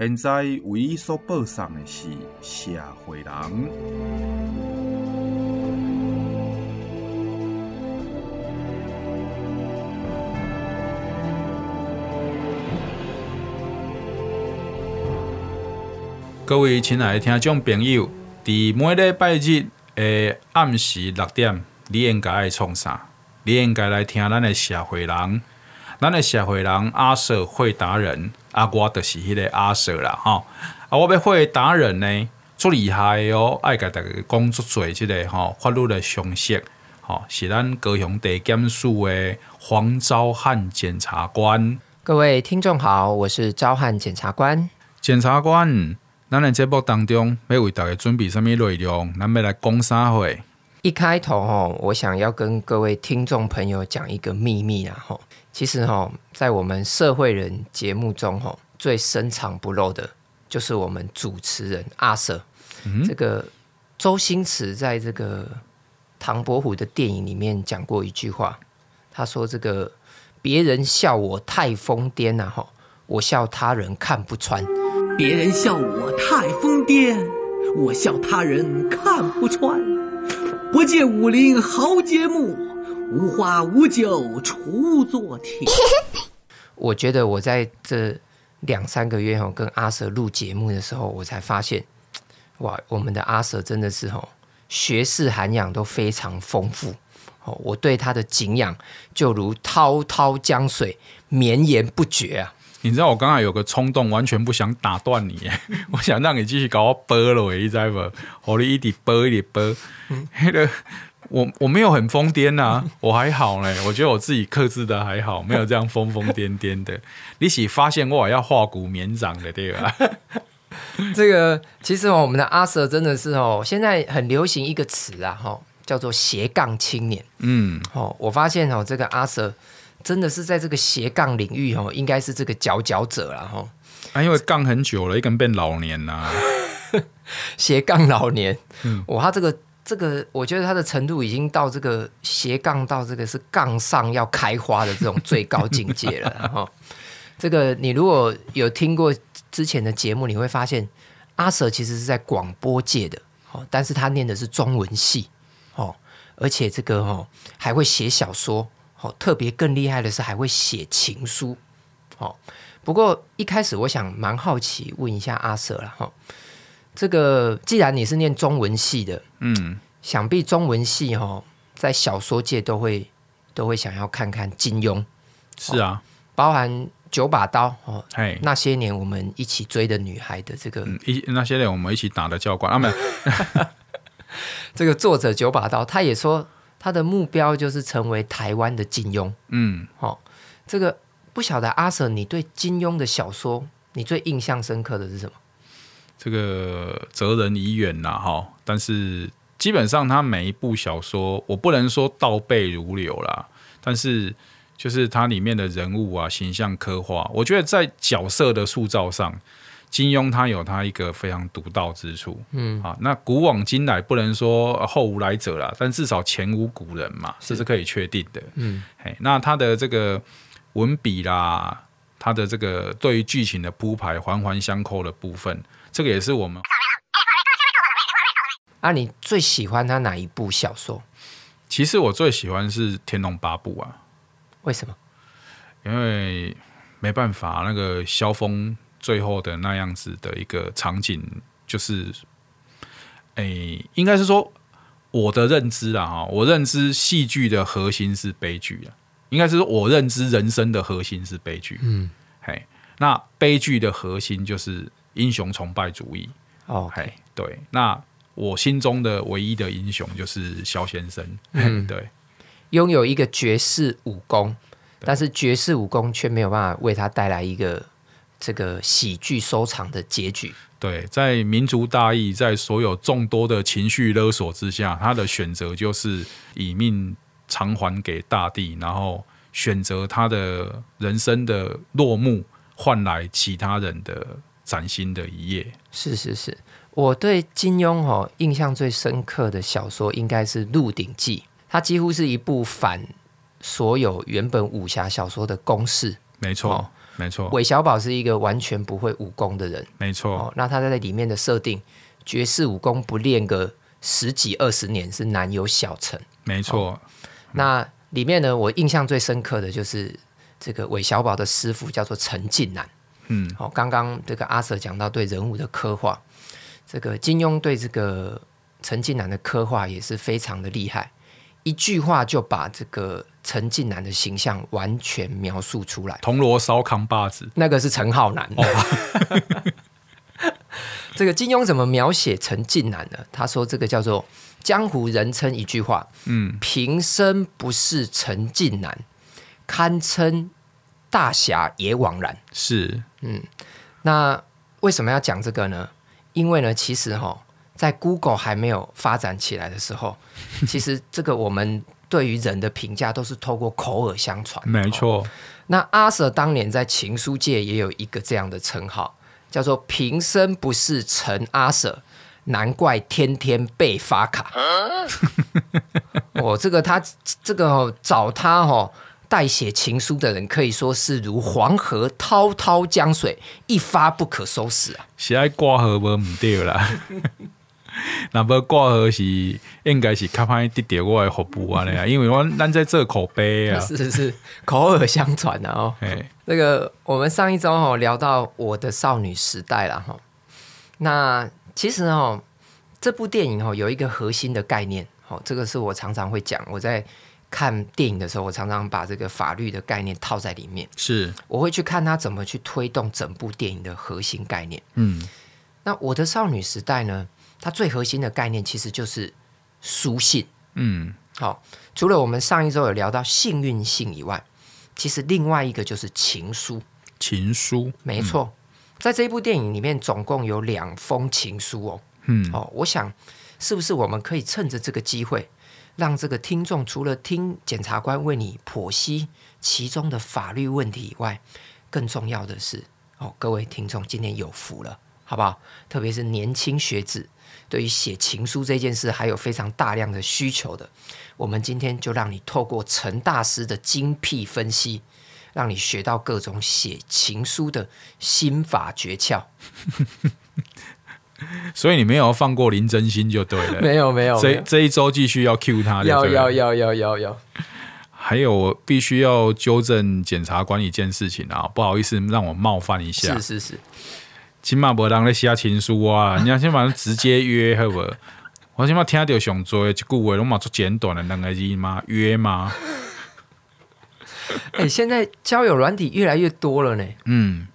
现在为伊所播送的是《社会人》。各位亲爱的听众朋友，在每礼拜日的暗时六点，你应该爱创啥？你应该来听咱的《社会人》。咱的社会人阿 Sir 会达人，啊，我就是迄个阿 Sir 啦，吼。啊，我要会达人呢，足厉害哦，爱甲逐个讲足多即个吼法律的常识，吼是咱高雄地检署的黄昭汉检察官。各位听众好，我是昭汉检察官。检察官，咱的节目当中要为大家准备什么内容？咱要来讲啥会？一开头吼，我想要跟各位听众朋友讲一个秘密啦，吼。其实哈，在我们社会人节目中哈，最深藏不露的，就是我们主持人阿 Sir。嗯、这个周星驰在这个唐伯虎的电影里面讲过一句话，他说：“这个别人笑我太疯癫了哈，我笑他人看不穿。别人笑我太疯癫，我笑他人看不穿。不见武林好节目。”无花无酒锄作田。我觉得我在这两三个月跟阿 Sir 录节目的时候，我才发现，哇，我们的阿 Sir 真的是学识涵养都非常丰富哦。我对他的敬仰就如滔滔江水，绵延不绝啊！你知道我刚才有个冲动，完全不想打断你，我想让你继续搞我播了，你知道不？我你一直播一直播，那个。我我没有很疯癫呐、啊，我还好呢。我觉得我自己克制的还好，没有这样疯疯癫癫的。你是发现我要化骨绵掌的对吧？这个其实我们的阿 Sir 真的是哦，现在很流行一个词啊，哈，叫做斜杠青年。嗯，哦，我发现哦，这个阿 Sir 真的是在这个斜杠领域哦，应该是这个佼佼者了哈。啊，因为杠很久了，一根变老年呐、啊，斜杠老年。嗯，哇，他这个。这个我觉得他的程度已经到这个斜杠到这个是杠上要开花的这种最高境界了哈。这个你如果有听过之前的节目，你会发现阿 Sir 其实是在广播界的，哦但是他念的是中文系哦，而且这个哦还会写小说哦，特别更厉害的是还会写情书哦。不过一开始我想蛮好奇问一下阿 Sir 了哈。这个既然你是念中文系的，嗯，想必中文系哈、哦，在小说界都会都会想要看看金庸，是啊，包含九把刀哦，嘿，那些年我们一起追的女孩的这个，一、嗯、那些年我们一起打的教官啊，没有，这个作者九把刀，他也说他的目标就是成为台湾的金庸，嗯，好、哦，这个不晓得阿 Sir，你对金庸的小说，你最印象深刻的是什么？这个哲人已远了哈，但是基本上他每一部小说，我不能说倒背如流啦，但是就是它里面的人物啊、形象刻画，我觉得在角色的塑造上，金庸他有他一个非常独到之处。嗯啊，那古往今来不能说后无来者啦，但至少前无古人嘛，这是可以确定的。嗯，哎，那他的这个文笔啦，他的这个对于剧情的铺排环环相扣的部分。这个也是我们。啊，你最喜欢他哪一部小说？其实我最喜欢是《天龙八部》啊。为什么？因为没办法，那个萧峰最后的那样子的一个场景，就是，哎，应该是说我的认知啊，哈，我认知戏剧的核心是悲剧啊，应该是说我认知人生的核心是悲剧。嗯，嘿，那悲剧的核心就是。英雄崇拜主义。哦，嘿，对，那我心中的唯一的英雄就是肖先生，嗯，对，拥有一个绝世武功，但是绝世武功却没有办法为他带来一个这个喜剧收场的结局。对，在民族大义，在所有众多的情绪勒索之下，他的选择就是以命偿还给大地，然后选择他的人生的落幕，换来其他人的崭新的一页。是是是，我对金庸哈、哦、印象最深刻的小说应该是《鹿鼎记》，它几乎是一部反所有原本武侠小说的公式。没错。哦没错，韦小宝是一个完全不会武功的人。没错，哦，那他在里面的设定，绝世武功不练个十几二十年是难有小成。没错，哦，那里面呢，我印象最深刻的就是这个韦小宝的师傅叫做陈近南。嗯，好，哦，刚刚这个阿 Sir 讲到对人物的刻画，这个金庸对这个陈近南的刻画也是非常的厉害，一句话就把这个。陈近南的形象完全描述出来，铜锣烧扛把子，那个是陈浩南。哦、这个金庸怎么描写陈近南呢？他说：“这个叫做江湖人称一句话，嗯，平生不是陈近南，堪称大侠也枉然。”是，嗯，那为什么要讲这个呢？因为呢，其实哈，在 Google 还没有发展起来的时候，其实这个我们。对于人的评价都是透过口耳相传，没错。哦、那阿 Sir 当年在情书界也有一个这样的称号，叫做“平生不是陈阿 Sir，难怪天天被发卡。啊”哦，这个他这个、哦、找他哦代写情书的人，可以说是如黄河滔滔江水，一发不可收拾啊！是爱挂河无唔对啦。那不挂号是应该是较歹得到我的服务啊，因为我咱在做口碑啊，是是是口耳相传的哦。嘿那个我们上一周哦聊到我的少女时代了哈，那其实哦这部电影哦有一个核心的概念哦，这个是我常常会讲，我在看电影的时候，我常常把这个法律的概念套在里面，是我会去看他怎么去推动整部电影的核心概念。嗯，那我的少女时代呢？它最核心的概念其实就是书信，嗯，好、哦。除了我们上一周有聊到幸运信以外，其实另外一个就是情书。情书，没错，嗯、在这一部电影里面总共有两封情书哦，嗯，哦，我想是不是我们可以趁着这个机会，让这个听众除了听检察官为你剖析其中的法律问题以外，更重要的是，哦，各位听众今天有福了，好不好？特别是年轻学子。对于写情书这件事，还有非常大量的需求的。我们今天就让你透过陈大师的精辟分析，让你学到各种写情书的心法诀窍。所以你没有放过林真心就对了。没有没有，这这一周继续要 cue 他。要要要要要要。还有，我必须要纠正检察官一件事情啊，不好意思，让我冒犯一下。是是是。起码无人咧写情书啊！你要先把它直接约，好不？我起码听到上多一句话，拢嘛做简短的两个字吗？约吗？哎、欸，现在交友软体越来越多了呢。嗯，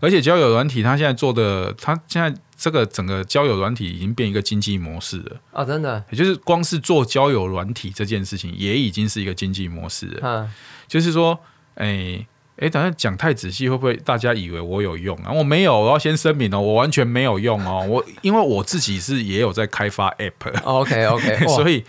而且交友软体它现在做的，它现在这个整个交友软体已经变一个经济模式了。哦，真的，也就是光是做交友软体这件事情，也已经是一个经济模式了。嗯，就是说，哎、欸。哎，等下讲太仔细，会不会大家以为我有用啊？我没有，我要先声明哦，我完全没有用哦。我因为我自己是也有在开发 App。OK OK，所以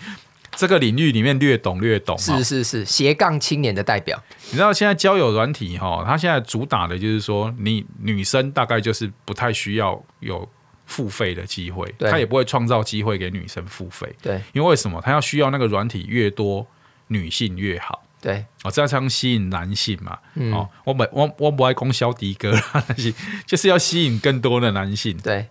这个领域里面略懂略懂。是是是，斜杠青年的代表。你知道现在交友软体哈，它现在主打的就是说，你女生大概就是不太需要有付费的机会，他也不会创造机会给女生付费。对，因为为什么？他要需要那个软体越多，女性越好。对，哦，这样才能吸引男性嘛。嗯、哦，我不我我不爱讲小迪哥啦，就是要吸引更多的男性。对，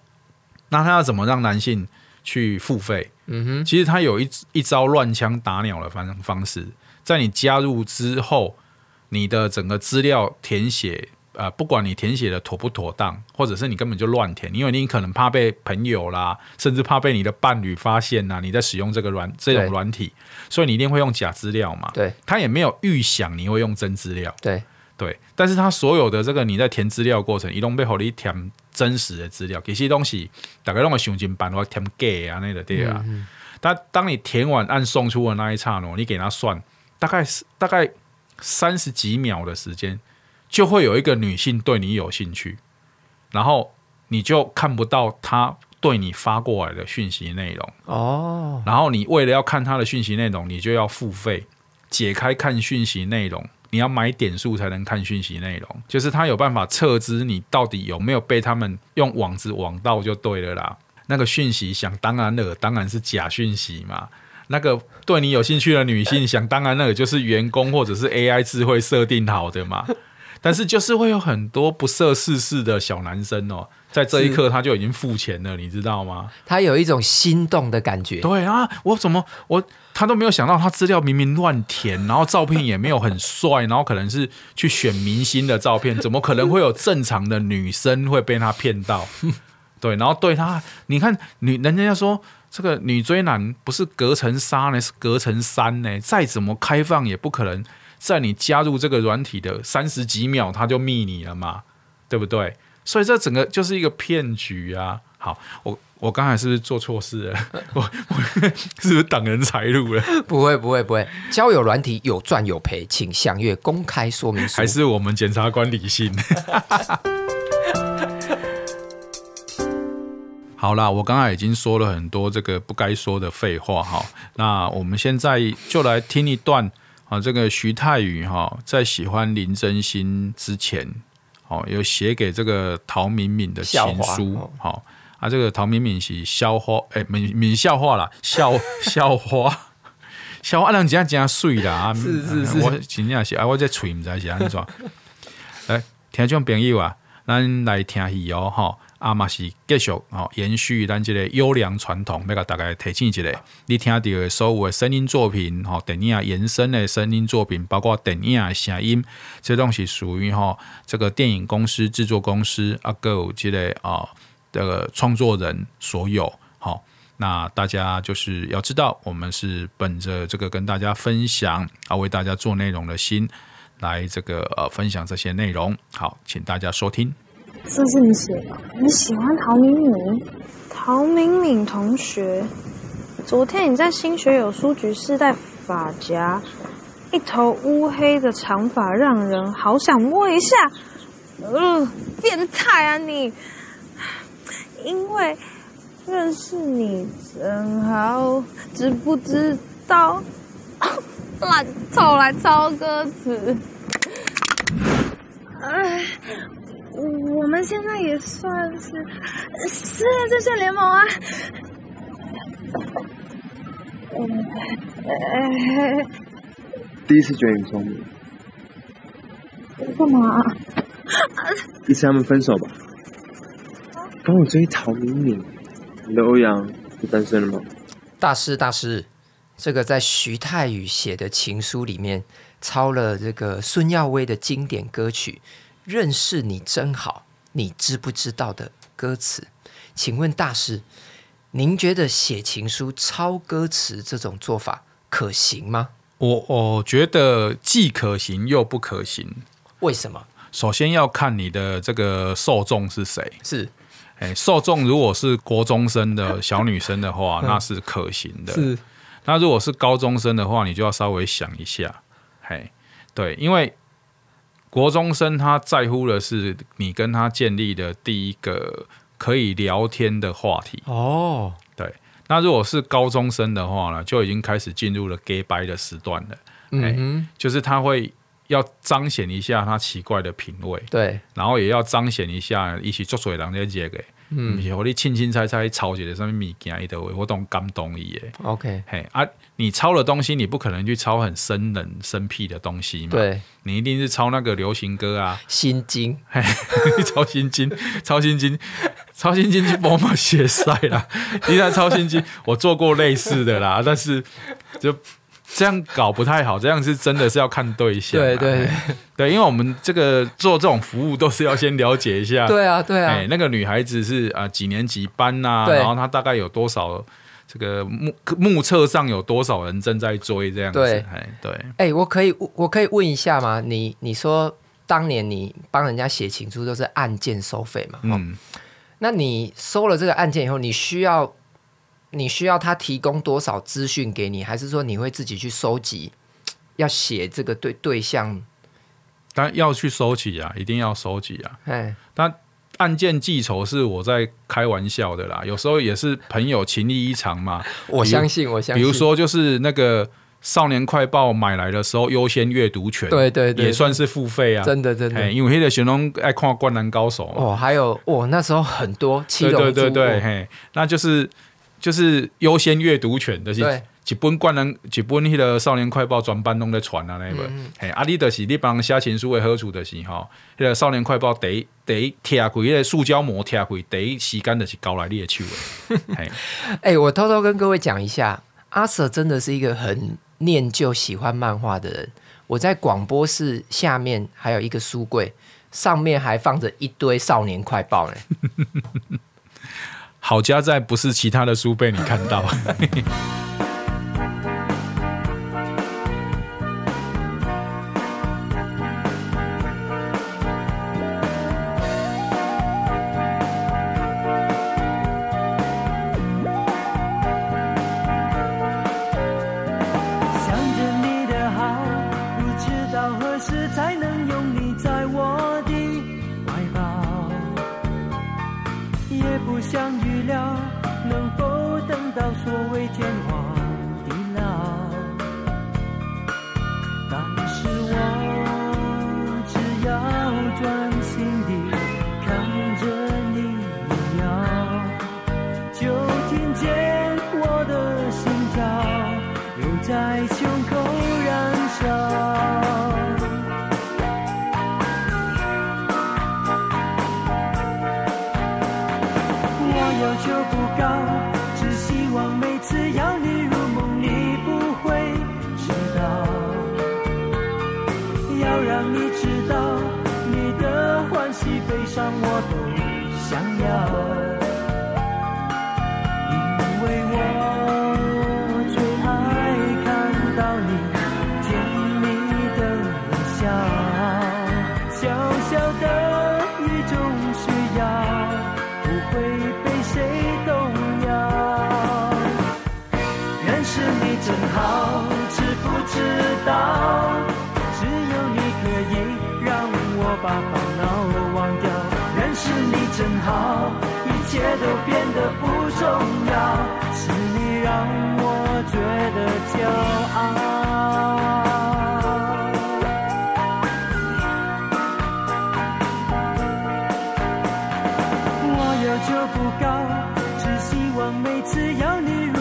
那他要怎么让男性去付费？嗯哼，其实他有一一招乱枪打鸟的方方式，在你加入之后，你的整个资料填写。呃，不管你填写的妥不妥当，或者是你根本就乱填，因为你可能怕被朋友啦，甚至怕被你的伴侣发现呐，你在使用这个软这种软体，所以你一定会用假资料嘛。对，他也没有预想你会用真资料。对对，但是他所有的这个你在填资料过程，移动背后你填真实的资料，这些东西大概让我想尽办法填假啊，那个对啊。嗯嗯，但当你填完按送出的那一刹那，你给他算，大概是大概三十几秒的时间。就会有一个女性对你有兴趣，然后你就看不到她对你发过来的讯息内容哦。然后你为了要看她的讯息内容，你就要付费解开看讯息内容，你要买点数才能看讯息内容，就是他有办法测知你到底有没有被他们用网子网到就对了啦。那个讯息想当然了，当然是假讯息嘛。那个对你有兴趣的女性，想当然那个就是员工或者是 AI 智慧设定好的嘛。但是就是会有很多不涉世事的小男生哦，在这一刻他就已经付钱了，你知道吗？他有一种心动的感觉。对啊，我怎么我他都没有想到，他资料明明乱填，然后照片也没有很帅，然后可能是去选明星的照片，怎么可能会有正常的女生会被他骗到？对，然后对他，你看女人家说。这个女追男不是隔层纱呢，是隔层山呢。再怎么开放，也不可能在你加入这个软体的三十几秒，他就密你了嘛，对不对？所以这整个就是一个骗局啊！好，我我刚才是不是做错事了？我我 是不是挡人财路了？不会不会不会，交友软体有赚有赔，请详阅公开说明书。还是我们检察官理性？好啦，我刚才已经说了很多这个不该说的废话哈。那我们现在就来听一段啊，这个徐太宇哈在喜欢林真心之前，哦，有写给这个陶敏敏的情书。好啊，这个陶敏敏是校花，哎，敏敏校花啦，校校花，校花人家真水啦啊！是是是，我真正是啊，我这嘴唔知是安怎。来，听众朋友啊，咱来听戏哦，哈。啊嘛是继续哦，延续咱这个优良传统，要给大家提醒一下，你听到的所有的声音作品，吼，电影延伸的声音作品，包括电影的声音，这东西属于吼这个电影公司、制作公司啊，各有这个啊，这个创作人所有。好，那大家就是要知道，我们是本着这个跟大家分享啊，为大家做内容的心，来这个呃分享这些内容。好，请大家收听。这是你写的？你喜欢陶敏敏？陶敏敏同学，昨天你在新学友书局试戴发夹，一头乌黑的长发，让人好想摸一下。嗯、呃，变态啊你！因为认识你真好，知不知道？来抄来抄歌词。哎。我们现在也算是失恋阵线联盟啊！第一次觉得你聪明，干嘛？一次他们分手吧。帮我追陶敏敏，你的欧阳是单身了吗？大师大师，这个在徐太宇写的情书里面抄了这个孙耀威的经典歌曲。认识你真好，你知不知道的歌词？请问大师，您觉得写情书抄歌词这种做法可行吗？我我觉得既可行又不可行。为什么？首先要看你的这个受众是谁。是，哎，受众如果是国中生的小女生的话，那是可行的。是，那如果是高中生的话，你就要稍微想一下。嘿，对，因为。国中生他在乎的是你跟他建立的第一个可以聊天的话题哦。对，那如果是高中生的话呢，就已经开始进入了 gay 掰的时段了。嗯哼，就是他会要彰显一下他奇怪的品味，对，然后也要彰显一下一起做水狼的这个。嗯，不是我你清清猜猜抄一个什物物件，伊都会我懂感动伊诶。OK，嘿啊，你抄的东西，你不可能去抄很生冷生僻的东西嘛。对，你一定是抄那个流行歌啊，心经，嘿，抄心经，抄心经，抄心经就帮我写 晒啦。你在抄心经，我做过类似的啦，但是就。这样搞不太好，这样是真的是要看对象。对对对，因为我们这个做这种服务都是要先了解一下。对啊对啊，那个女孩子是啊几年级班呐？然后她大概有多少这个目目测上有多少人正在追这样子？对对。哎，我可以我可以问一下吗？你你说当年你帮人家写情书都是按件收费嘛？嗯。那你收了这个案件以后，你需要？你需要他提供多少资讯给你，还是说你会自己去收集？要写这个对对象但要去收集啊，一定要收集啊。哎，但案件记仇是我在开玩笑的啦，有时候也是朋友情谊一场嘛。我相信，我相信。比如说，就是那个《少年快报》买来的时候，优先阅读权，对对对，也算是付费啊。真的真的，因为那个玄龙爱看《灌篮高手》哦，还有哦，那时候很多七龙珠，对对对对，嘿，那就是就是优先阅读权的，就是。一本灌篮，一本迄个少年快报专班拢在传啊，那本，嘿、嗯，啊，你就是你帮写情书的好处就是吼，迄个少年快报第一第一贴开，迄个塑胶膜贴开，第一时间就是交来你的手的。哎、欸，我偷偷跟各位讲一下，阿 Sir 真的是一个很念旧、喜欢漫画的人。我在广播室下面还有一个书柜，上面还放着一堆少年快报呢。好家在不是其他的书被你看到。求不高，只希望每次有你。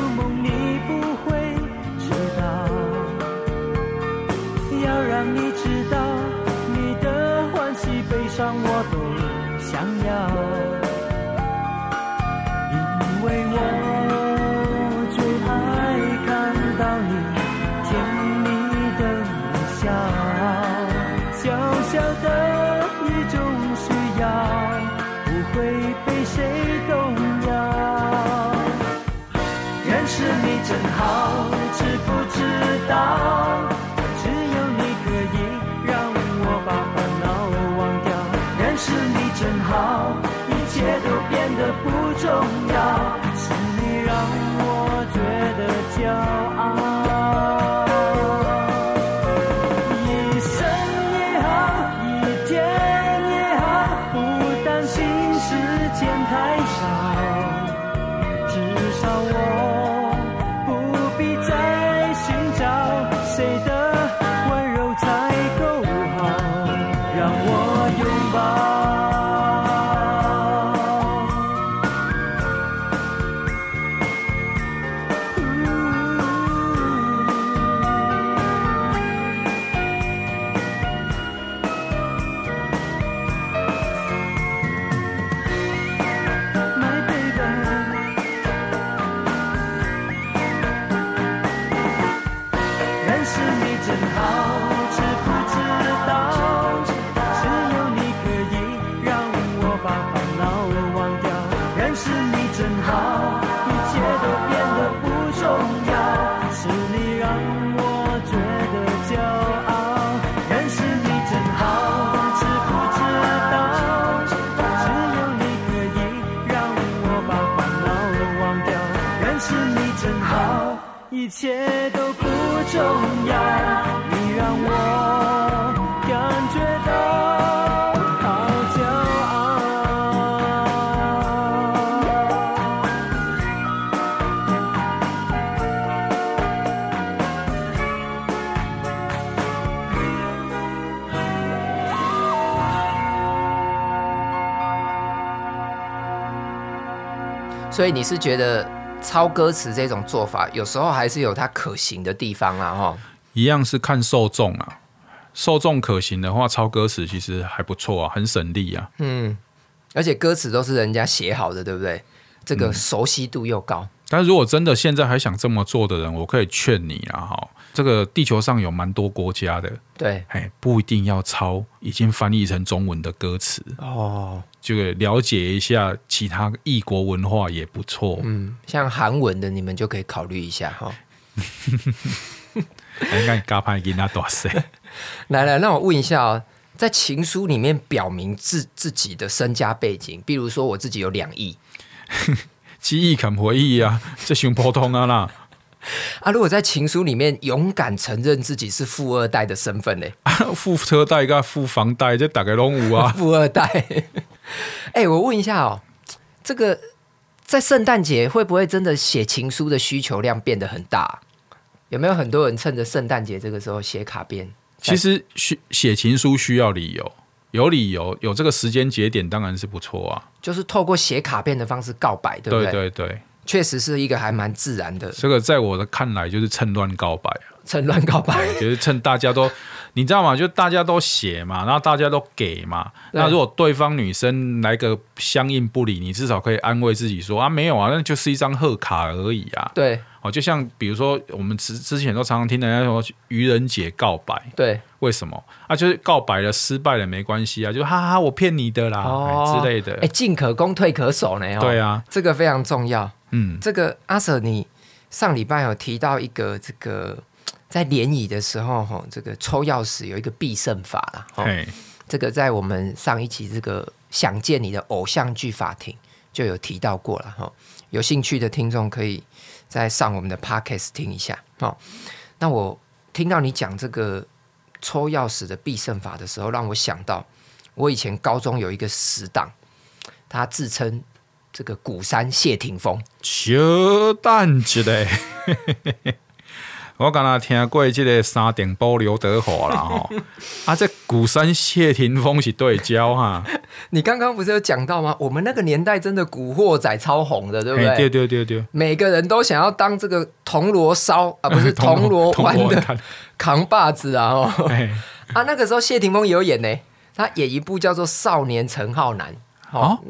所以你是觉得抄歌词这种做法，有时候还是有它可行的地方啊，哈。一样是看受众啊，受众可行的话，抄歌词其实还不错啊，很省力啊。嗯，而且歌词都是人家写好的，对不对？这个熟悉度又高。嗯、但是如果真的现在还想这么做的人，我可以劝你啊，哈。这个地球上有蛮多国家的，对，哎，不一定要抄已经翻译成中文的歌词哦，就了解一下其他异国文化也不错。嗯，像韩文的，你们就可以考虑一下 哈。应该加派给他多塞？来来，那我问一下哦，在情书里面表明自自己的身家背景，比如说我自己有两亿，七亿肯回忆啊，这熊普通啊啦。啊！如果在情书里面勇敢承认自己是富二代的身份呢？啊，富车贷跟富房贷，这大概都有啊。富二代。哎、欸，我问一下哦，这个在圣诞节会不会真的写情书的需求量变得很大？有没有很多人趁着圣诞节这个时候写卡片？其实写写情书需要理由，有理由，有这个时间节点，当然是不错啊。就是透过写卡片的方式告白，对不对？对对对。确实是一个还蛮自然的，这个在我的看来就是趁乱告白，趁乱告白，就是趁大家都，你知道吗？就大家都写嘛，然后大家都给嘛。那如果对方女生来个相应不理，你至少可以安慰自己说啊，没有啊，那就是一张贺卡而已啊。对，哦，就像比如说我们之之前都常常听人家说愚人节告白，对，为什么啊？就是告白了失败了没关系啊，就哈哈，我骗你的啦，哦、之类的。哎，进可攻退可守呢。哦，对啊，这个非常重要。嗯，这个阿 Sir，你上礼拜有提到一个这个 在联谊的时候哈，这个抽钥匙有一个必胜法啦。哈，这个在我们上一期这个想见你的偶像剧法庭就有提到过了哈。有兴趣的听众可以再上我们的 Podcast 听一下。好，那我听到你讲这个抽钥匙的必胜法的时候，让我想到我以前高中有一个死党，他自称。这个鼓山谢霆锋，小蛋子嘞！我刚才听过这个三点波刘德华了哈，啊，这鼓山谢霆锋是对焦哈。你刚刚不是有讲到吗？我们那个年代真的古惑仔超红的，对不对？对对对对，每个人都想要当这个铜锣烧 啊，不是铜锣湾的扛把子啊！哦，啊，那个时候谢霆锋也有演呢，他演一部叫做《少年陈浩南》哦。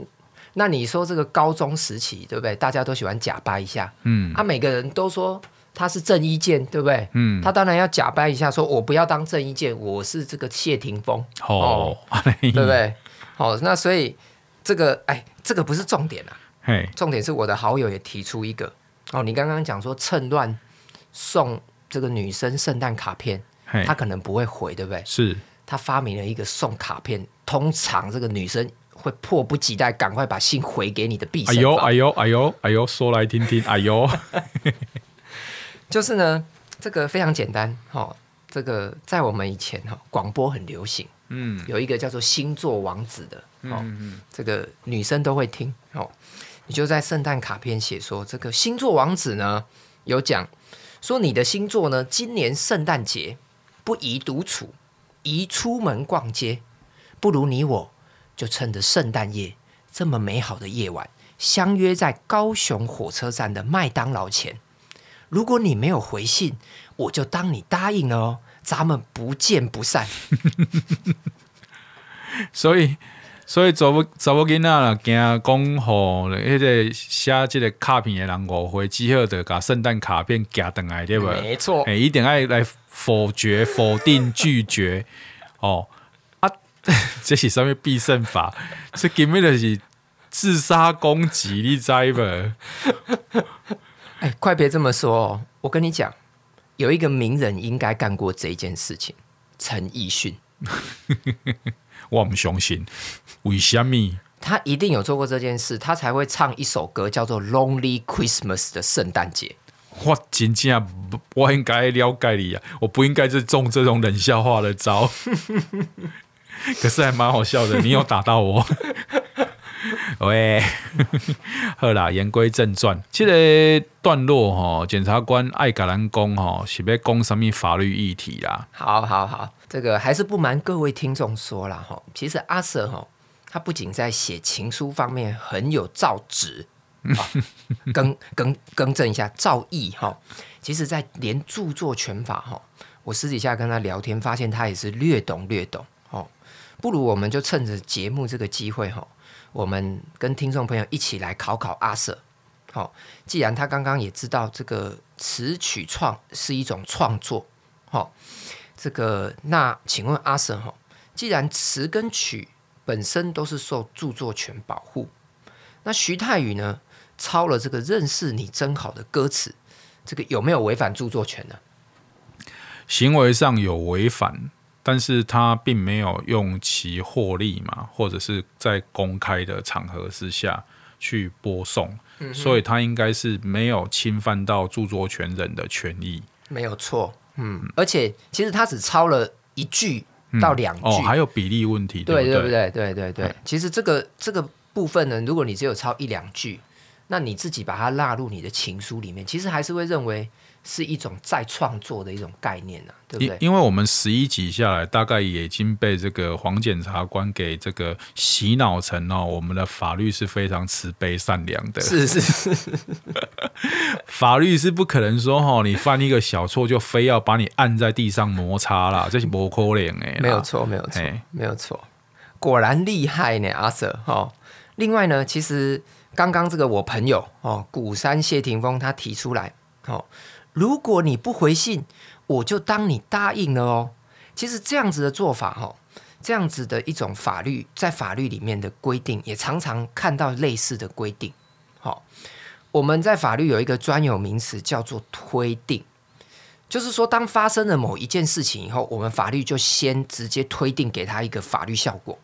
那你说这个高中时期对不对？大家都喜欢假掰一下，嗯，啊，每个人都说他是郑伊健，对不对？嗯，他当然要假掰一下，说我不要当郑伊健，我是这个谢霆锋，哦，哦 对不对？好，那所以这个哎，这个不是重点啊，嘿，重点是我的好友也提出一个哦，你刚刚讲说趁乱送这个女生圣诞卡片，他可能不会回，对不对？是他发明了一个送卡片，通常这个女生。会迫不及待赶快把信回给你的必胜法。哎呦哎呦哎呦哎呦，说来听听。哎呦，就是呢，这个非常简单哈。这个在我们以前哈，广播很流行。嗯，有一个叫做星座王子的哦，嗯嗯，这个女生都会听哦。你就在圣诞卡片写说，这个星座王子呢有讲说，你的星座呢，今年圣诞节不宜独处，宜出门逛街，不如你我。就趁着圣诞夜这么美好的夜晚，相约在高雄火车站的麦当劳前。如果你没有回信，我就当你答应了哦，咱们不见不散。所以，所以查某查某囡仔啦，惊讲吼，迄个写这个卡片的人误会，只好就把圣诞卡片寄回来，对不？没错，哎，一定要来否决、否定、拒绝哦。这是什么必胜法？这根本就是自杀攻击，你知不？哎，快别这么说哦！我跟你讲，有一个名人应该干过这件事情，陈奕迅。我不相信，为什么？他一定有做过这件事，他才会唱一首歌叫做《Lonely Christmas》的圣诞节。我真正我应该了解你啊！我不应该是中这种冷笑话的招。可是还蛮好笑的，你有打到我。喂，好啦，言归正传，这个段落哈，检察官爱甲咱讲哈，是要讲什么法律议题啦？好好好，这个还是不瞒各位听众说啦哈，其实阿 Sir 哈，他不仅在写情书方面很有造诣，更更更正一下，造诣哈，其实在连著作权法哈，我私底下跟他聊天，发现他也是略懂略懂。不如我们就趁着节目这个机会哈，我们跟听众朋友一起来考考阿 Sir。好，既然他刚刚也知道这个词曲创是一种创作，好，这个那请问阿 Sir 哈，既然词跟曲本身都是受著作权保护，那徐太宇呢抄了这个认识你真好的歌词，这个有没有违反著作权呢？行为上有违反，但是他并没有用其获利嘛，或者是在公开的场合之下去播送，嗯、所以他应该是没有侵犯到著作权人的权益，没有错。嗯，而且其实他只抄了一句。到两句、嗯、哦，还有比例问题，对对不对？对对对，其实这个这个部分呢，如果你只有抄一两句，那你自己把它纳入你的情书里面，其实还是会认为。是一种再创作的一种概念呢、啊，对不对？因为我们十一集下来，大概已经被这个黄检察官给这个洗脑成哦，我们的法律是非常慈悲善良的。是是是，法律是不可能说哈，你犯一个小错就非要把你按在地上摩擦啦，这是不可能哎。没有错，没有错，没有错，果然厉害呢，阿 Sir 哈。另外呢，其实刚刚这个我朋友哦，鼓山谢霆锋他提出来哦。如果你不回信，我就当你答应了哦。其实这样子的做法，哈，这样子的一种法律，在法律里面的规定，也常常看到类似的规定。好，我们在法律有一个专有名词叫做推定，就是说，当发生了某一件事情以后，我们法律就先直接推定给他一个法律效果，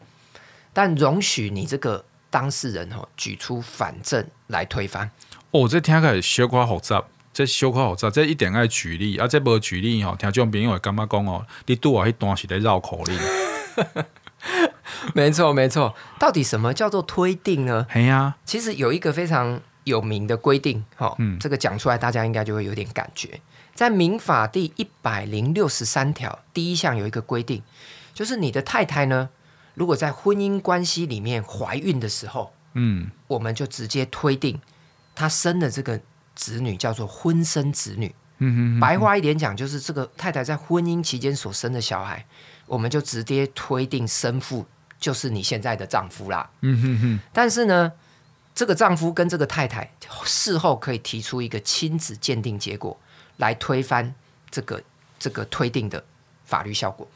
但容许你这个当事人哈举出反证来推翻。哦，这听起来小可复杂。这小可好，这一点爱举例啊！这无举例吼，听众朋友会感觉讲哦，你拄啊迄段是在绕口令。没错没错，到底什么叫做推定呢？嘿呀、啊，其实有一个非常有名的规定，哈，嗯，这个讲出来大家应该就会有点感觉。在民法第一百零六十三条第一项有一个规定，就是你的太太呢，如果在婚姻关系里面怀孕的时候，嗯，我们就直接推定她生的这个。子女叫做婚生子女，嗯，白话一点讲，就是这个太太在婚姻期间所生的小孩，我们就直接推定生父就是你现在的丈夫啦。嗯哼哼。但是呢，这个丈夫跟这个太太事后可以提出一个亲子鉴定结果来推翻这个这个推定的法律效果。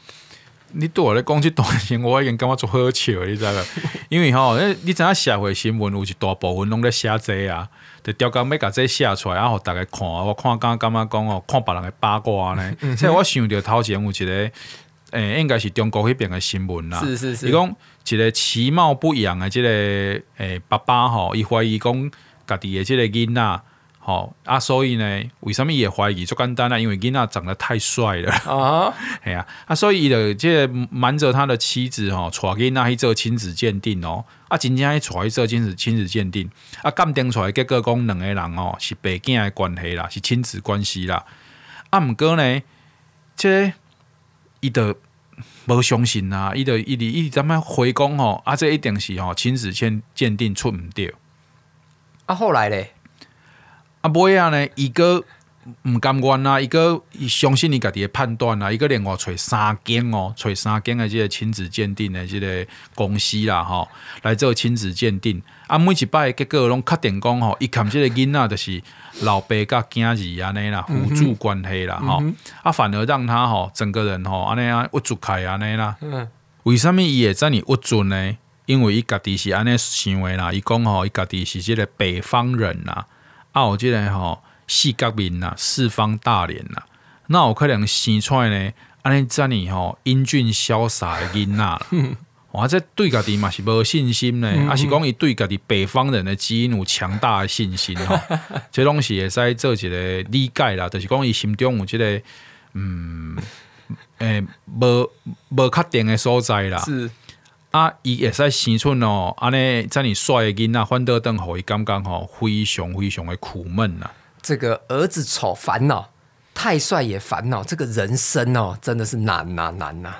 你对我咧讲即段时间，我已经感觉足好笑，你知道吗？因为吼，你知影社会新闻有一大部分拢咧写这啊。就调工要甲这写出来，啊，互逐个看，我看刚刚感觉讲哦，看别人的八卦呢。所、嗯、以我想着头前有一个，诶、欸，应该是中国迄边的新闻啦。是是是。伊讲一个其貌不扬的即个诶、欸、爸爸吼，伊怀疑讲家己的即个囡仔。哦啊，所以呢，为什么也怀疑？就简单啊，因为囡仔长得太帅了。啊，系啊，啊，所以伊就即个瞒着他的妻子吼，带囡仔去做亲子鉴定哦。啊，真正去带去做亲子亲子鉴定，啊，鉴定出来结果讲两个人哦是爸囝的关系啦，是亲子关系啦。啊，毋过呢，这伊的无相信啊，伊就伊直伊直怎么回讲吼？啊，这一定是吼亲子鉴鉴定出毋对。啊，后来咧？啊，尾啊呢，伊个毋甘愿啊，伊个伊相信伊家己的判断啊，伊个另外找三间哦，找三间的即个亲子鉴定的即个公司啦，吼，来做亲子鉴定。啊，每一摆结果拢确定讲吼，伊看即个囡仔就是老爸甲囝儿安尼啦，互助关系啦，吼、嗯。啊，反而让他吼整个人吼安尼啊，郁卒开安尼啦。嗯。为什物伊会这么郁卒呢？因为伊家己是安尼想的啦，伊讲吼，伊家己是即个北方人啦。啊，我记得吼，四角面呐，四方大脸呐，那有可能生出来呢，安尼遮尔吼英俊潇洒的囡仔，哇，这对家己嘛是无信心呢，还是讲伊对家己北方人的基因有强大的信心吼，这拢是会使做一个理解啦，就是讲伊心中有这个嗯，诶，无无确定的所在啦。是。啊，伊会使生出哦，安尼遮尔帅的囡仔，反倒等互伊感觉吼非常非常的苦闷呐。这个儿子丑烦恼，太帅也烦恼，这个人生哦，真的是难呐难呐。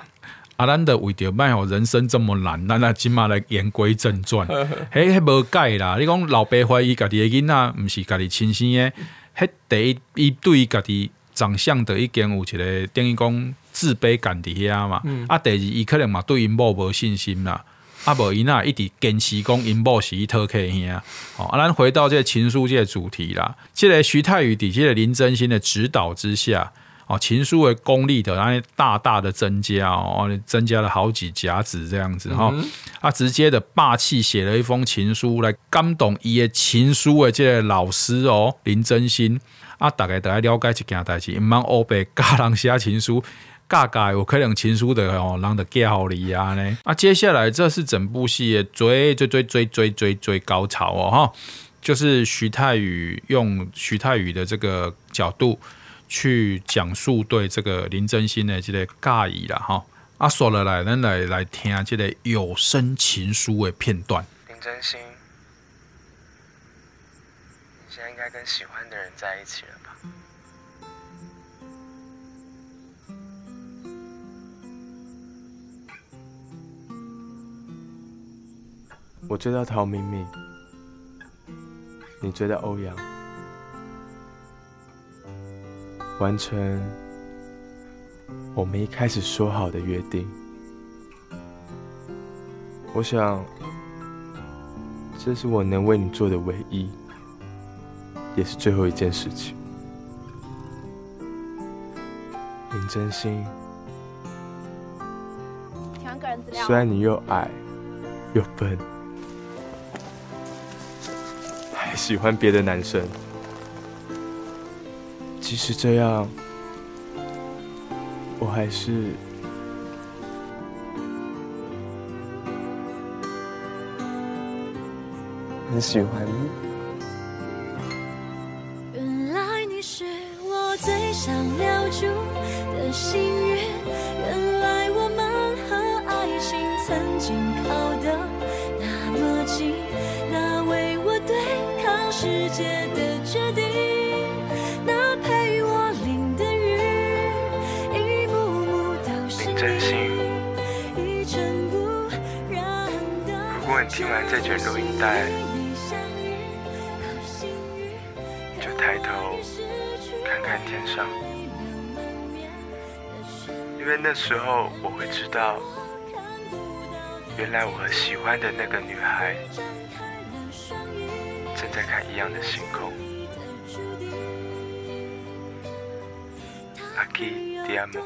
啊，咱的为着卖吼人生这么难，咱啊今嘛来言归正传，嘿，迄无解啦。你讲老爸怀疑家己的囡仔，毋是家己亲生的，迄第一伊对家己长相的已经有一个等于讲自卑感伫遐嘛。嗯、啊，第二伊可能嘛对因某无信心啦。啊，无伊那一直坚持讲因某是伊讨客兄。哦，啊，咱回到这个情书这个主题啦。这个徐太宇底下的林真心的指导之下，哦，情书的功力的，大大的增加哦，增加了好几甲子这样子哈。啊，直接的霸气写了一封情书来感动伊的情书的这个老师哦，林真心。啊，大概大家了解一件代志，毋茫黑白教人写情书。尬尬，有可能情书的哦，让的盖好哩啊呢。啊，接下来这是整部戏的最最最最最最最高潮哦哈，就是徐太宇用徐太宇的这个角度去讲述对这个林真心的这个尬意了哈。啊，说了来，咱来来听这个有声情书的片段。林真心，你现在应该跟喜欢的人在一起了我追到陶敏敏，你追到欧阳，完成我们一开始说好的约定。我想，这是我能为你做的唯一，也是最后一件事情。林真心，虽然你又矮又笨。喜欢别的男生，即使这样，我还是很喜欢你。原来你是我最想留住的幸运，原来我们和爱情曾经靠得世界的决定，那陪我淋的雨，一幕幕都是你，一尘不染的。如果你听完这卷录音带，就抬头看看天上，因为那时候我会知道，原来我和喜欢的那个女孩。再看一样的星空。Aquí te amo。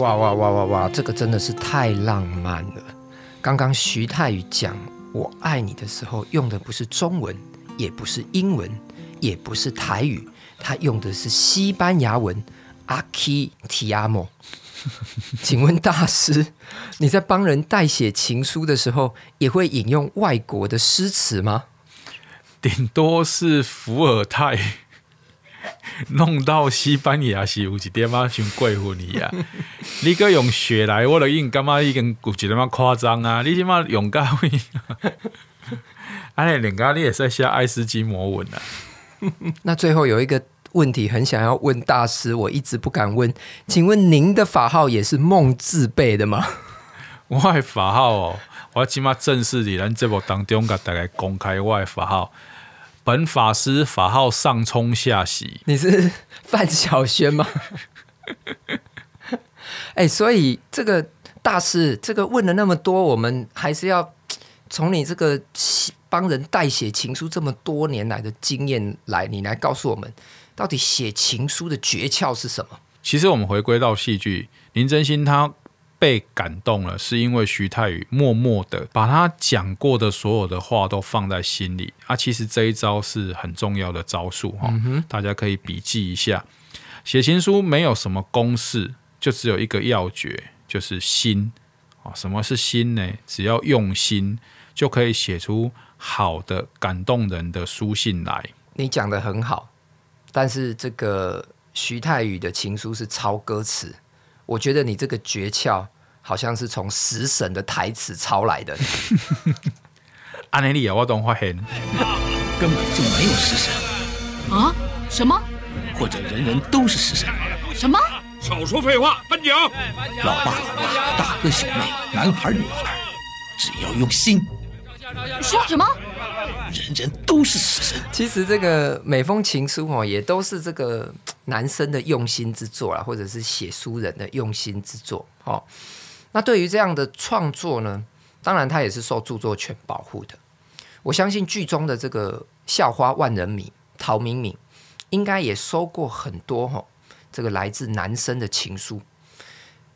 哇哇哇哇哇！这个真的是太浪漫了。刚刚徐太宇讲“我爱你”的时候，用的不是中文，也不是英文，也不是台语，他用的是西班牙文 “Aquí te amo”。请问大师，你在帮人代写情书的时候，也会引用外国的诗词吗？顶多是伏尔泰。弄到西班牙是有一点仔像过分去啊！你搁用血来，我都已经感觉已经有一点仔夸张啊！你起码用到位，哎，人家你也是写爱斯基摩文啊。那最后有一个问题，很想要问大师，我一直不敢问，请问您的法号也是梦字辈的吗？我的法号哦，我起码正式在咱节目当中甲大家公开我的法号。本法师法号上冲下洗，你是 范晓萱吗？哎、欸，所以这个大师，这个问了那么多，我们还是要从你这个帮人代写情书这么多年来的经验来，你来告诉我们，到底写情书的诀窍是什么？其实我们回归到戏剧，林真心他被感动了，是因为徐太宇默默的把他讲过的所有的话都放在心里啊。其实这一招是很重要的招数哈，嗯、大家可以笔记一下。写情书没有什么公式，就只有一个要诀，就是心啊。什么是心呢？只要用心，就可以写出好的、感动人的书信来。你讲的很好，但是这个徐太宇的情书是抄歌词。我觉得你这个诀窍好像是从食神的台词抄来的。安内利亚，我懂发现根本就没有食神啊？什么？或者人人都是食神？什么？少说废话，颁奖！老爸老妈，大哥小妹，男孩女孩，只要用心。说什么？人人都是食神。其实这个每封情书哦，也都是这个男生的用心之作啦，或者是写书人的用心之作。哦，那对于这样的创作呢，当然他也是受著作权保护的。我相信剧中的这个校花万人迷陶敏敏，应该也收过很多哈，这个来自男生的情书。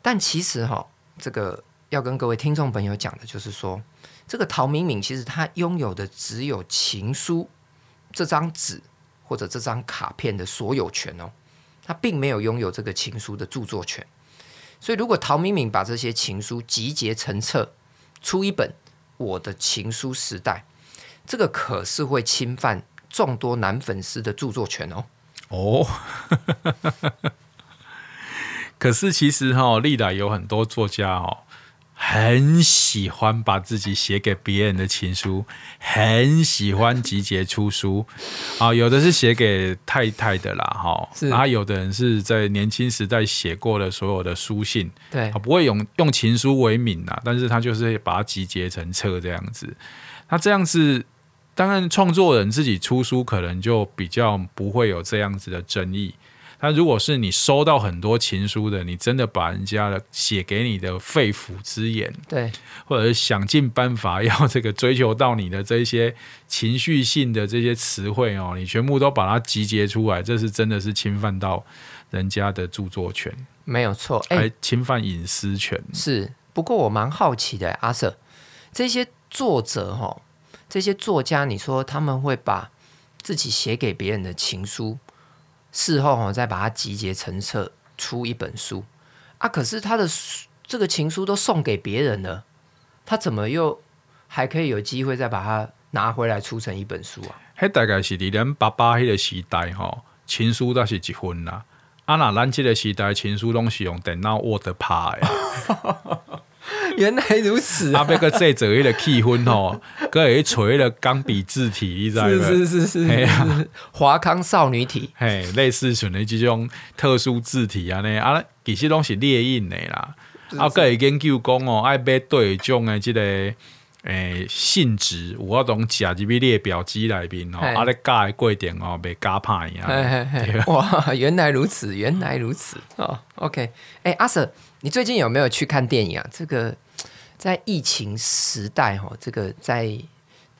但其实哈，这个要跟各位听众朋友讲的就是说。这个陶敏敏其实她拥有的只有情书这张纸或者这张卡片的所有权哦，他并没有拥有这个情书的著作权。所以，如果陶敏敏把这些情书集结成册，出一本《我的情书时代》，这个可是会侵犯众多男粉丝的著作权哦。哦，可是其实哈、哦，历来有很多作家哦。很喜欢把自己写给别人的情书，很喜欢集结出书。啊，有的是写给太太的啦，哈，然后有的人是在年轻时代写过的所有的书信，对，不会用用情书为名啦，但是他就是把它集结成册这样子，那这样子，当然创作人自己出书可能就比较不会有这样子的争议。那如果是你收到很多情书的，你真的把人家的写给你的肺腑之言，对，或者是想尽办法要这个追求到你的这些情绪性的这些词汇哦，你全部都把它集结出来，这是真的是侵犯到人家的著作权，没有错，哎、还侵犯隐私权。是，不过我蛮好奇的，阿 Sir，这些作者哈，这些作家，你说他们会把自己写给别人的情书？事后哈，再把它集结成册出一本书啊！可是他的这个情书都送给别人了，他怎么又还可以有机会再把它拿回来出成一本书啊？那大概是咱爸爸那个时代吼，情书倒是一份啦。啊，那咱这个时代情书拢是用电脑 Word 拍的。原来如此啊！啊，别个这做一个气氛吼，搁会锤一个钢笔字体，你知道吗？是是是是，华康少女体，嘿，类似像的这种特殊字体啊，呢啊，其实拢是列印的啦。啊，搁会研究讲哦，爱买对种的这个诶性质，有法当加入去列表机内面哦，啊，咧加的过程哦，别加歹呀。哇，原来如此，原来如此哦。OK，哎，阿 Sir，你最近有没有去看电影啊？这个。在疫情时代，哈，这个在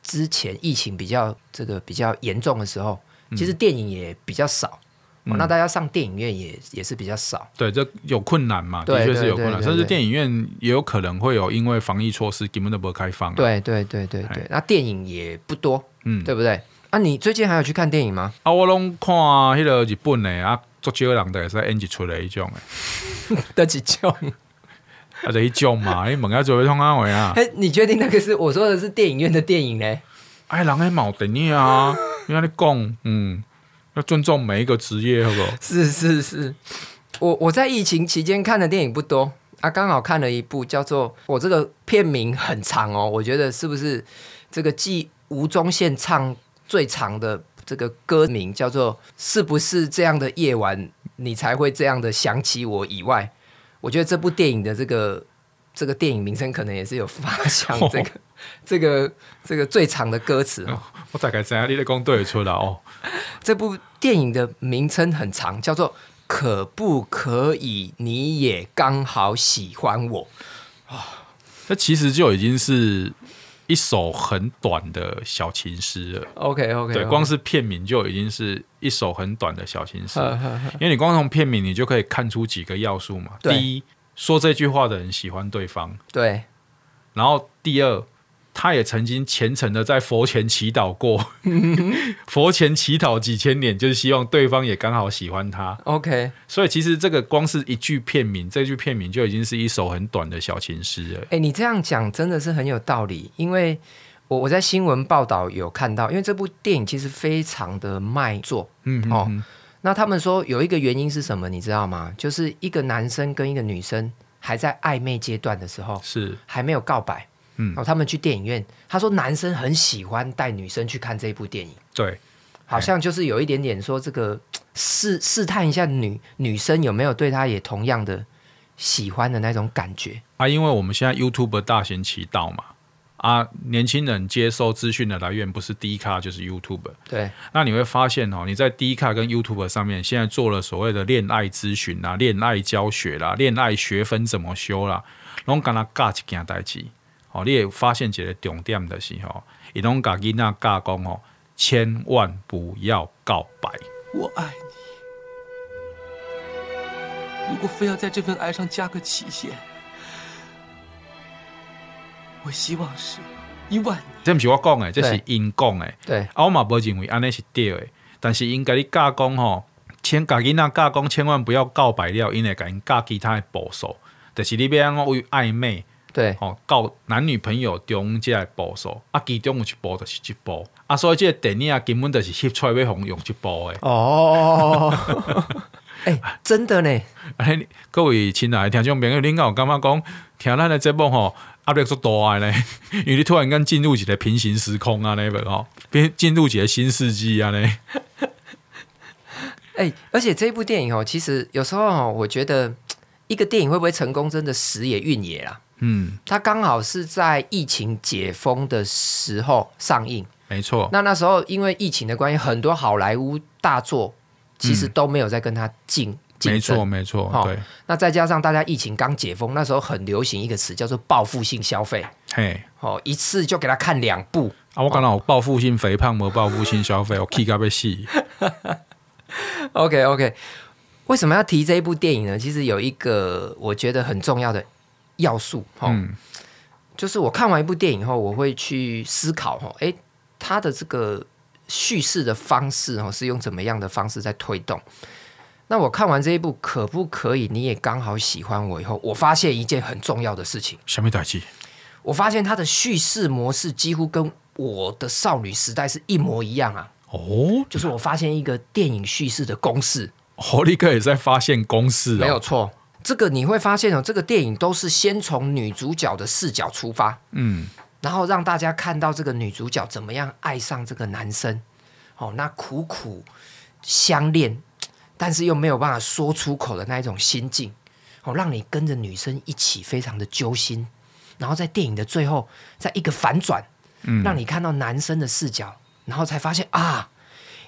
之前疫情比较这个比较严重的时候，其实电影也比较少，嗯、那大家上电影院也也是比较少。对，这有困难嘛？的确是有困难，甚至电影院也有可能会有因为防疫措施根本都不开放。对对对对对，那电影也不多，嗯，对不对？啊，你最近还有去看电影吗？啊，我拢看迄个日本的啊，足少人的是演一出来 一种诶，得几种。啊，这一种嘛，你猛要做一通安慰啊！哎，你确定那个是我说的是电影院的电影呢？哎，人还冇电影啊！你你讲，嗯，要尊重每一个职业，好不好？是是是，我我在疫情期间看的电影不多啊，刚好看了一部叫做我这个片名很长哦，我觉得是不是这个继吴宗宪唱最长的这个歌名叫做是不是这样的夜晚你才会这样的想起我以外？我觉得这部电影的这个这个电影名称可能也是有发想这个、哦、这个这个最长的歌词、哦、我大概知道你的工对出来哦。这部电影的名称很长，叫做“可不可以你也刚好喜欢我”啊，那其实就已经是一首很短的小情诗了。OK OK，对，光是片名就已经是一首很短的小情诗，因为你光从片名你就可以看出几个要素嘛。第一，说这句话的人喜欢对方，对。然后第二，他也曾经虔诚的在佛前祈祷过，佛前祈祷几千年，就是希望对方也刚好喜欢他。OK，所以其实这个光是一句片名，这句片名就已经是一首很短的小情诗了。哎，你这样讲真的是很有道理，因为我我在新闻报道有看到，因为这部电影其实非常的卖座，嗯，哦。那他们说有一个原因是什么？你知道吗？就是一个男生跟一个女生还在暧昧阶段的时候，是还没有告白。嗯，然后他们去电影院，他说男生很喜欢带女生去看这一部电影。对，好像就是有一点点说这个试试探一下女女生有没有对他也同样的喜欢的那种感觉啊。因为我们现在 YouTube 大行其道嘛。啊，年轻人接收资讯的来源不是 D 卡就是 YouTube。对，那你会发现哦，你在 D 卡跟 YouTube 上面，现在做了所谓的恋爱咨询啦、恋爱教学啦、恋爱学分怎么修啦，拢跟他教一件代志。哦，你也发现一个重点的是吼，伊拢甲囡仔教讲吼，千万不要告白。我爱你，如果非要在这份爱上加个期限。我希望是一万年。这不是我讲的，这是因讲的。对，啊、我嘛无认为安尼是对的。但是因跟你教讲吼，千家囡仔教讲，千万不要告白了，因会甲因教其他的步数，就是你要安怎为暧昧。对，哦，告男女朋友中这个步数，啊，其中有一步就是这步，啊，所以这个电影啊根本就是翕出来要用这步的。哦，哎、欸，真的呢。哎各位亲爱的听众朋友，你敢有感觉讲听咱的节目吼？压力足大呢，因为你突然间进入一个平行时空啊，那个哦，变进入一个新世纪啊，呢。哎，而且这部电影哦，其实有时候哦，我觉得一个电影会不会成功，真的时也运也啦。嗯，它刚好是在疫情解封的时候上映，没错。那那时候因为疫情的关系，很多好莱坞大作其实都没有在跟它进。没错，没错，对。那再加上大家疫情刚解封，那时候很流行一个词叫做报复性消费。嘿，哦，一次就给他看两部啊！我刚刚我报复性肥胖，没报复性消费，我气到要死。OK OK，为什么要提这一部电影呢？其实有一个我觉得很重要的要素，嗯，就是我看完一部电影后，我会去思考，哈，哎，他的这个叙事的方式，哈，是用怎么样的方式在推动？那我看完这一部，可不可以？你也刚好喜欢我以后，我发现一件很重要的事情。什么代志？我发现它的叙事模式几乎跟我的少女时代是一模一样啊！哦，就是我发现一个电影叙事的公式。哦，立刻也在发现公式。没有错，这个你会发现哦，这个电影都是先从女主角的视角出发，嗯，然后让大家看到这个女主角怎么样爱上这个男生，哦，那苦苦相恋。但是又没有办法说出口的那一种心境，哦，让你跟着女生一起非常的揪心，然后在电影的最后，在一个反转，嗯，让你看到男生的视角，然后才发现啊，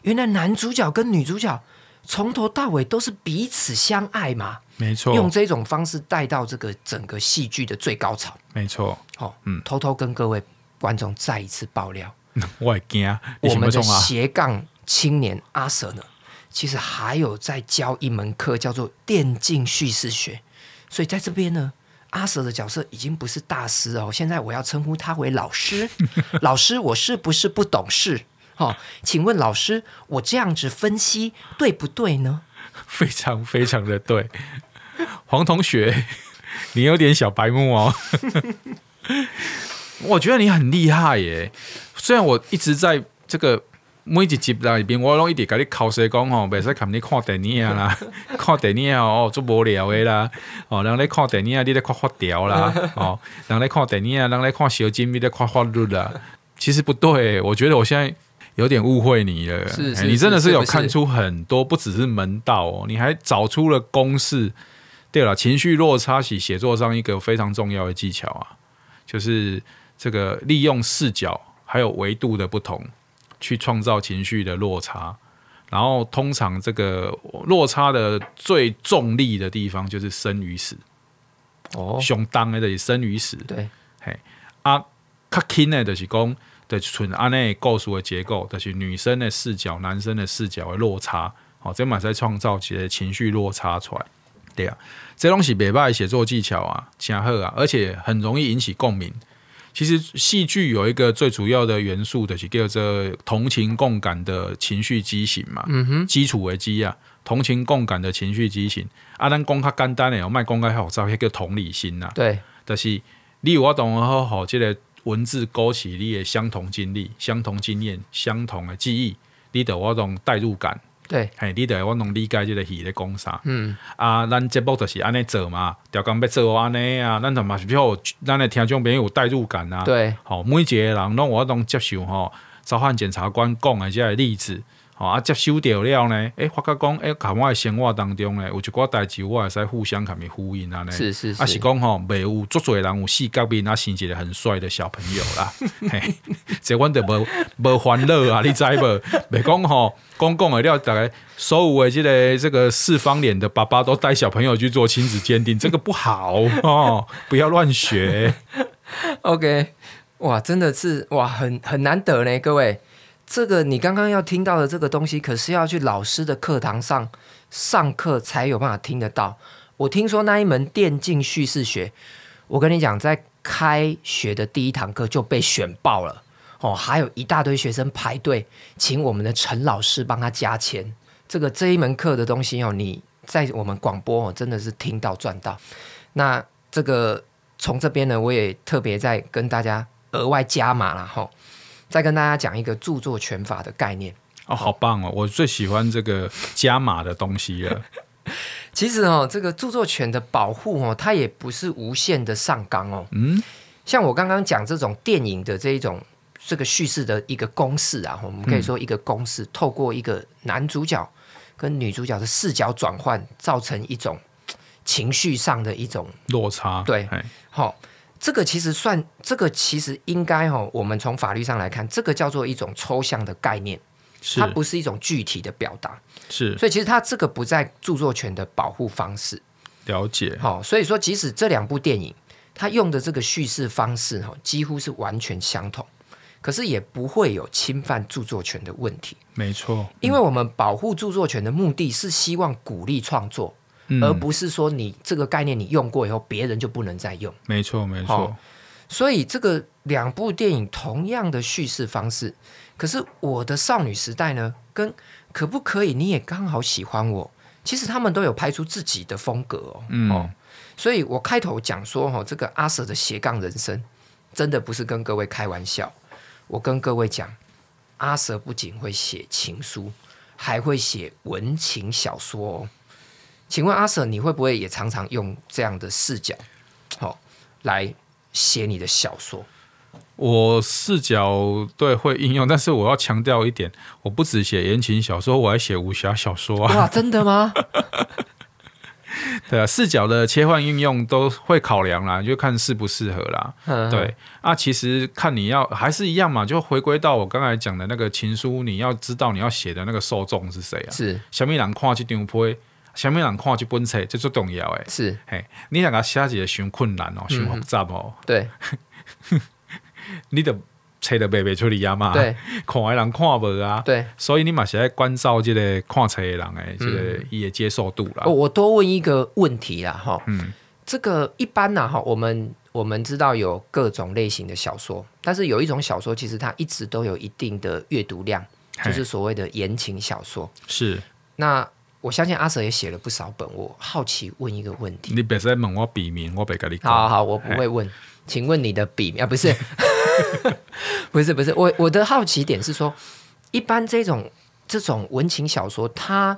原来男主角跟女主角从头到尾都是彼此相爱嘛，没错，用这种方式带到这个整个戏剧的最高潮，没错，哦，嗯，偷偷跟各位观众再一次爆料，我会惊，我们的斜杠青年阿 Sir 呢？其实还有在教一门课，叫做电竞叙事学。所以在这边呢，阿 Sir 的角色已经不是大师哦，现在我要称呼他为老师。老师，我是不是不懂事？哦，请问老师，我这样子分析对不对呢？非常非常的对，黄同学，你有点小白目哦。我觉得你很厉害耶，虽然我一直在这个。每一集里边，我拢一直跟你考试讲吼，袂使看你看电影啦，看电影哦，足无聊的啦，哦，人咧看电影，你咧看发条啦，哦，人咧看电影，人咧看小金，你咧看法律啦。其实不对，我觉得我现在有点误会你了。是，是，是，你真的是有看出很多，不只是门道哦，你还找出了公式。对了，情绪落差是写作上一个非常重要的技巧啊，就是这个利用视角还有维度的不同。去创造情绪的落差，然后通常这个落差的最重力的地方就是生与死。哦，相当的就是生与死。对，嘿，啊，较轻的就是讲，就是纯安内构事的结构，就是女生的视角、男生的视角的落差。好，这嘛在创造一个情绪落差出来。对啊，这东西袂歹写作技巧啊，诚好啊，而且很容易引起共鸣。其实戏剧有一个最主要的元素，的是叫做同情共感的情绪畸形嘛。嗯哼，基础为基啊，同情共感的情绪畸形。啊，咱讲较简单的，我卖讲较复杂，迄叫同理心呐。对，就是你有法度好好，即个文字勾起你的相同经历、相同经验、相同的记忆，你得有法度代入感。对，嘿，你得我能理解这个戏咧讲啥。嗯，啊，咱节目就是安尼做嘛，调工要做安尼啊，咱就嘛是比较，咱的听众朋友有代入感啊。对，好，每一个人拢我拢接受吼，召唤检察官讲的这个例子。哦，啊，接收到了呢，诶、欸，发觉讲，诶、我的生活当中呢，有一寡代志，我会使互相跟伊呼应啊，呢，是是是，啊是讲吼，袂有足侪人有四角面，啊，生一个很帅的小朋友啦，嘿，这阮就无无烦恼啊，你知无？袂讲吼，讲讲的了，大概所有的这个这个四方脸的爸爸都带小朋友去做亲子鉴定，这个不好哦，不要乱学。OK，哇，真的是哇，很很难得呢，各位。这个你刚刚要听到的这个东西，可是要去老师的课堂上上课才有办法听得到。我听说那一门电竞叙事学，我跟你讲，在开学的第一堂课就被选爆了哦，还有一大堆学生排队，请我们的陈老师帮他加签。这个这一门课的东西哦，你在我们广播哦，真的是听到赚到。那这个从这边呢，我也特别在跟大家额外加码了哈。再跟大家讲一个著作权法的概念哦，好棒哦！我最喜欢这个加码的东西了。其实哦，这个著作权的保护哦，它也不是无限的上纲哦。嗯，像我刚刚讲这种电影的这一种这个叙事的一个公式啊，我们可以说一个公式，嗯、透过一个男主角跟女主角的视角转换，造成一种情绪上的一种落差。对，好。这个其实算，这个其实应该哈，我们从法律上来看，这个叫做一种抽象的概念，它不是一种具体的表达，是，所以其实它这个不在著作权的保护方式。了解，好，所以说即使这两部电影，它用的这个叙事方式哈，几乎是完全相同，可是也不会有侵犯著作权的问题。没错，因为我们保护著作权的目的是希望鼓励创作。而不是说你这个概念你用过以后，别人就不能再用。没错，没错。所以这个两部电影同样的叙事方式，可是我的少女时代呢，跟可不可以你也刚好喜欢我，其实他们都有拍出自己的风格哦。嗯。哦，所以我开头讲说哈，这个阿 Sir 的斜杠人生，真的不是跟各位开玩笑。我跟各位讲，阿 Sir 不仅会写情书，还会写文情小说哦。请问阿 Sir，你会不会也常常用这样的视角，好、哦、来写你的小说？我视角对会应用，但是我要强调一点，我不只写言情小说，我还写武侠小说啊！哇，真的吗？对啊，视角的切换应用都会考量啦，就看适不适合啦。对啊，其实看你要还是一样嘛，就回归到我刚才讲的那个情书，你要知道你要写的那个受众是谁啊？是什么人看这张批？什么人看这本册，这最重要诶。是，嘿，你两个写字太困难哦，太复杂哦。对，你的册得背背出来嘛。对，看的人看无啊。对，所以你嘛是要关照这个看册的人诶，这个伊的接受度啦。我我多问一个问题啦，哈，嗯，这个一般呐，哈，我们我们知道有各种类型的小说，但是有一种小说其实它一直都有一定的阅读量，就是所谓的言情小说。是，那。我相信阿 Sir 也写了不少本。我好奇问一个问题：你别再问我笔名，我别跟你讲。好好，我不会问。请问你的笔名啊？不是，不是，不是。我我的好奇点是说，一般这种这种文情小说，它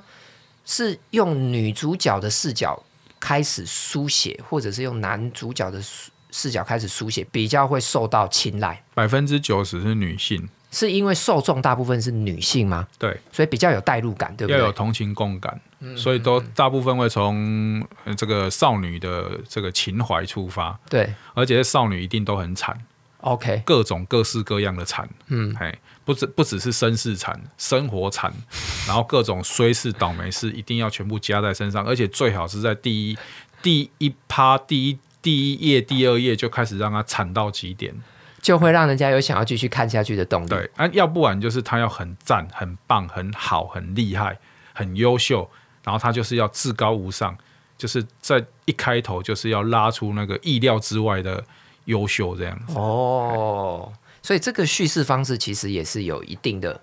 是用女主角的视角开始书写，或者是用男主角的视角开始书写，比较会受到青睐。百分之九十是女性。是因为受众大部分是女性吗？对，所以比较有代入感，对不对？要有同情共感，嗯、所以都大部分会从这个少女的这个情怀出发。对，而且少女一定都很惨。OK，各种各式各样的惨，嗯，哎，不只不只是身世惨，生活惨，然后各种衰事倒霉事一定要全部加在身上，而且最好是在第一第一趴第一第一页第二页就开始让她惨到极点。就会让人家有想要继续看下去的动力。对，啊，要不然就是他要很赞、很棒、很好、很厉害、很优秀，然后他就是要至高无上，就是在一开头就是要拉出那个意料之外的优秀这样子。哦，所以这个叙事方式其实也是有一定的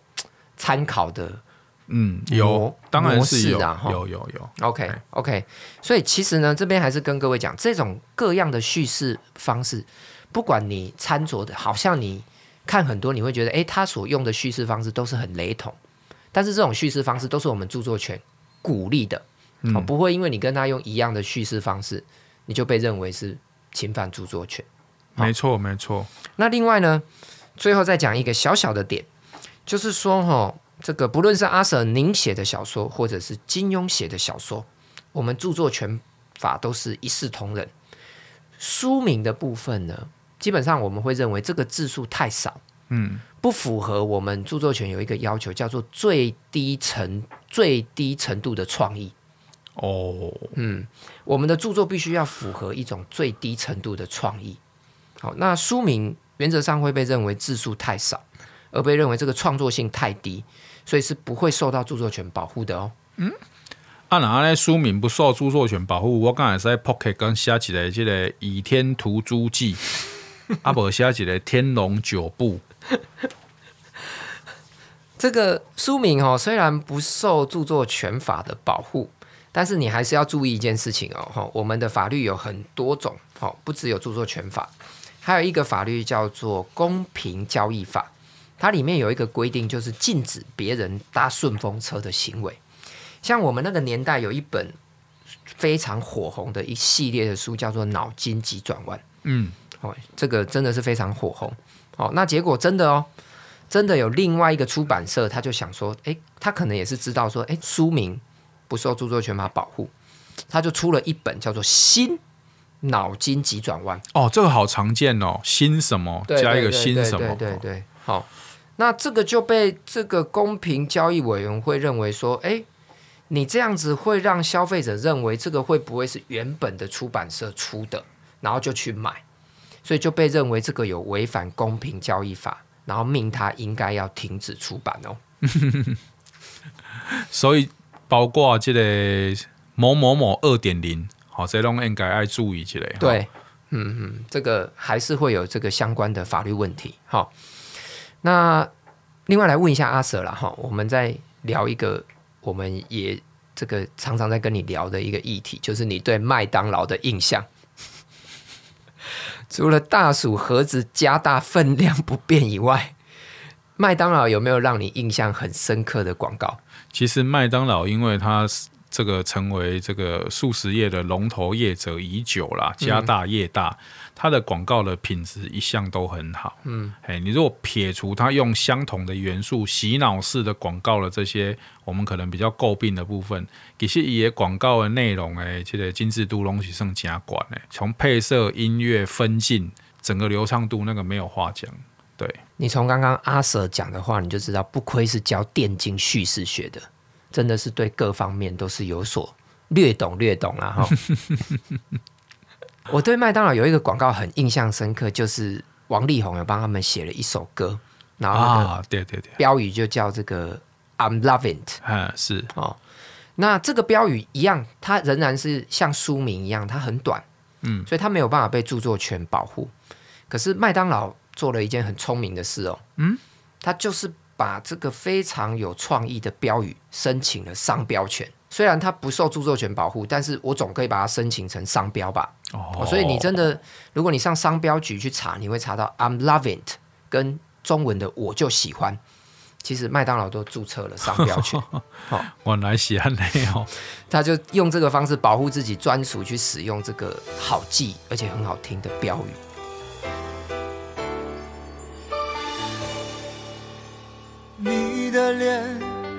参考的。嗯，有，当然是有，啊，有有有。OK OK，所以其实呢，这边还是跟各位讲，这种各样的叙事方式，不管你参酌的，好像你看很多，你会觉得，哎，他所用的叙事方式都是很雷同，但是这种叙事方式都是我们著作权鼓励的，嗯，哦，不会因为你跟他用一样的叙事方式，你就被认为是侵犯著作权。没错，没错。那另外呢，最后再讲一个小小的点，就是说，哈。这个不论是阿 Sir 您写的小说，或者是金庸写的小说，我们著作权法都是一视同仁。书名的部分呢，基本上我们会认为这个字数太少，嗯，不符合我们著作权有一个要求，叫做最低程最低程度的创意。哦，嗯，我们的著作必须要符合一种最低程度的创意。好，那书名原则上会被认为字数太少，而被认为这个创作性太低。所以是不会受到著作权保护的哦。嗯，啊，那那书名不受著作权保护，我刚才在 Pocket 刚写起来，这个《倚天屠猪记》，啊，不写一个《天龙九部》。这个书名哦，虽然不受著作权法的保护，但是你还是要注意一件事情哦。我们的法律有很多种，哦，不只有著作权法，还有一个法律叫做公平交易法。它里面有一个规定，就是禁止别人搭顺风车的行为。像我们那个年代有一本非常火红的一系列的书，叫做《脑筋急转弯》。嗯，哦，这个真的是非常火红。哦，那结果真的哦，真的有另外一个出版社，他就想说，诶，他可能也是知道说，诶，书名不受著作权法保护，他就出了一本叫做《新脑筋急转弯》。哦，这个好常见哦，新什么加一个新什么，对对对，对，对，好。那这个就被这个公平交易委员会认为说，哎，你这样子会让消费者认为这个会不会是原本的出版社出的，然后就去买，所以就被认为这个有违反公平交易法，然后命他应该要停止出版哦。所以包括这个某某某二点零，好，这种应该要注意起来。对，嗯嗯，这个还是会有这个相关的法律问题，好。那另外来问一下阿 Sir 啦哈，我们再聊一个，我们也这个常常在跟你聊的一个议题，就是你对麦当劳的印象。除了大薯盒子加大分量不变以外，麦当劳有没有让你印象很深刻的广告？其实麦当劳因为它这个成为这个速食业的龙头业者已久啦，家大业大。它的广告的品质一向都很好，嗯，哎，你如果撇除它用相同的元素洗脑式的广告的这些，我们可能比较诟病的部分，其实也广告的内容，哎，这个精致度东西上加管，哎，从配色、音乐、分镜，整个流畅度那个没有话讲。对，你从刚刚阿 Sir 讲的话，你就知道不愧是教电竞叙事学的，真的是对各方面都是有所略懂略懂了哈。我对麦当劳有一个广告很印象深刻，就是王力宏有帮他们写了一首歌，然后啊，对对对，标语就叫这个 I'm loving it，嗯，是哦。那这个标语一样，它仍然是像书名一样，它很短，嗯，所以它没有办法被著作权保护。可是麦当劳做了一件很聪明的事哦，嗯，他就是把这个非常有创意的标语申请了商标权。虽然它不受著作权保护，但是我总可以把它申请成商标吧。哦，所以你真的，如果你上商标局去查，你会查到 I'm loving it 跟中文的我就喜欢。其实麦当劳都注册了商标权。好，原来是这样哦。他就用这个方式保护自己，专属去使用这个好记而且很好听的标语。你的脸。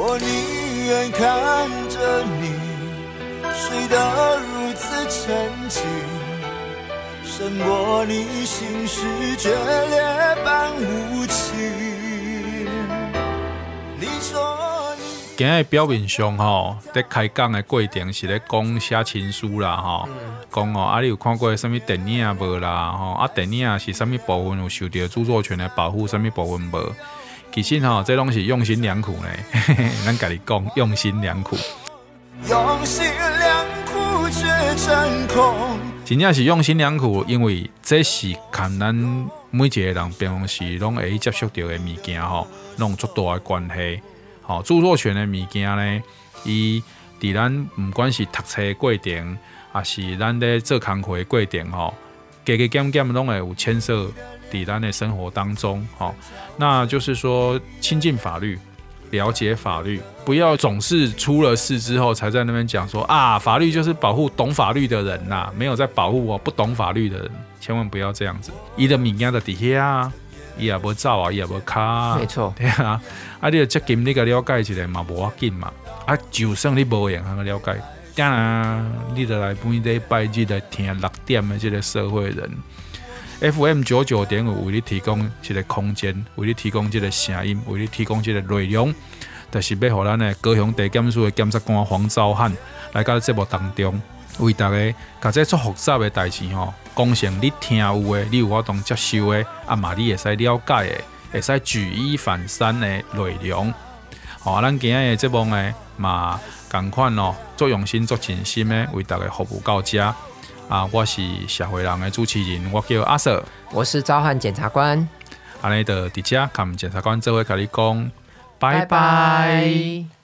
我宁愿看着你睡得如此沉静，胜过你心事决裂般无情。你说你今日表面上吼，在开讲的过程是咧讲写情书啦吼，讲哦啊，你有看过什么电影无啦吼？啊，电影是什么部分有受到著作权的保护，什么部分无？其实吼，这拢是用心良苦呢。咱家己讲，用心良苦。用心良苦却成空。真正是用心良苦，因为这是跟咱每一个人平常时拢会接触到的物件吼，拢有足大的关系。吼，著作权的物件呢，伊伫咱毋管是读册过程，还是咱咧做工课过程吼，加加减减拢会有牵涉伫咱的生活当中。吼，那就是说亲近法律。了解法律，不要总是出了事之后才在那边讲说啊，法律就是保护懂法律的人呐、啊，没有在保护我不懂法律的人，千万不要这样子。伊的物件在底下啊，伊也无走啊，伊也无卡啊，没错，对啊。啊，你要接近你个了解一下嘛，无要紧嘛。啊，就算你无用，通了解，当然你得来每礼拜日来听六点的这个社会人。FM 九九点五为你提供这个空间，为你提供这个声音，为你提供这个内容，就是要让咱的高雄地检署的检察官黄昭汉来到节目当中，为大家把这做复杂的代志吼，讲成你听有的，你有法度接受的，啊嘛你会使了解的，会使举一反三的内容。好、哦，咱今日的节目呢嘛，同款哦，做用心、做尽心的，为大家服务到家。啊，我是社会人的主持人，我叫阿 Sir，我是召唤检察官，安尼的迪迦，看检察官这位跟你讲，拜拜。拜拜。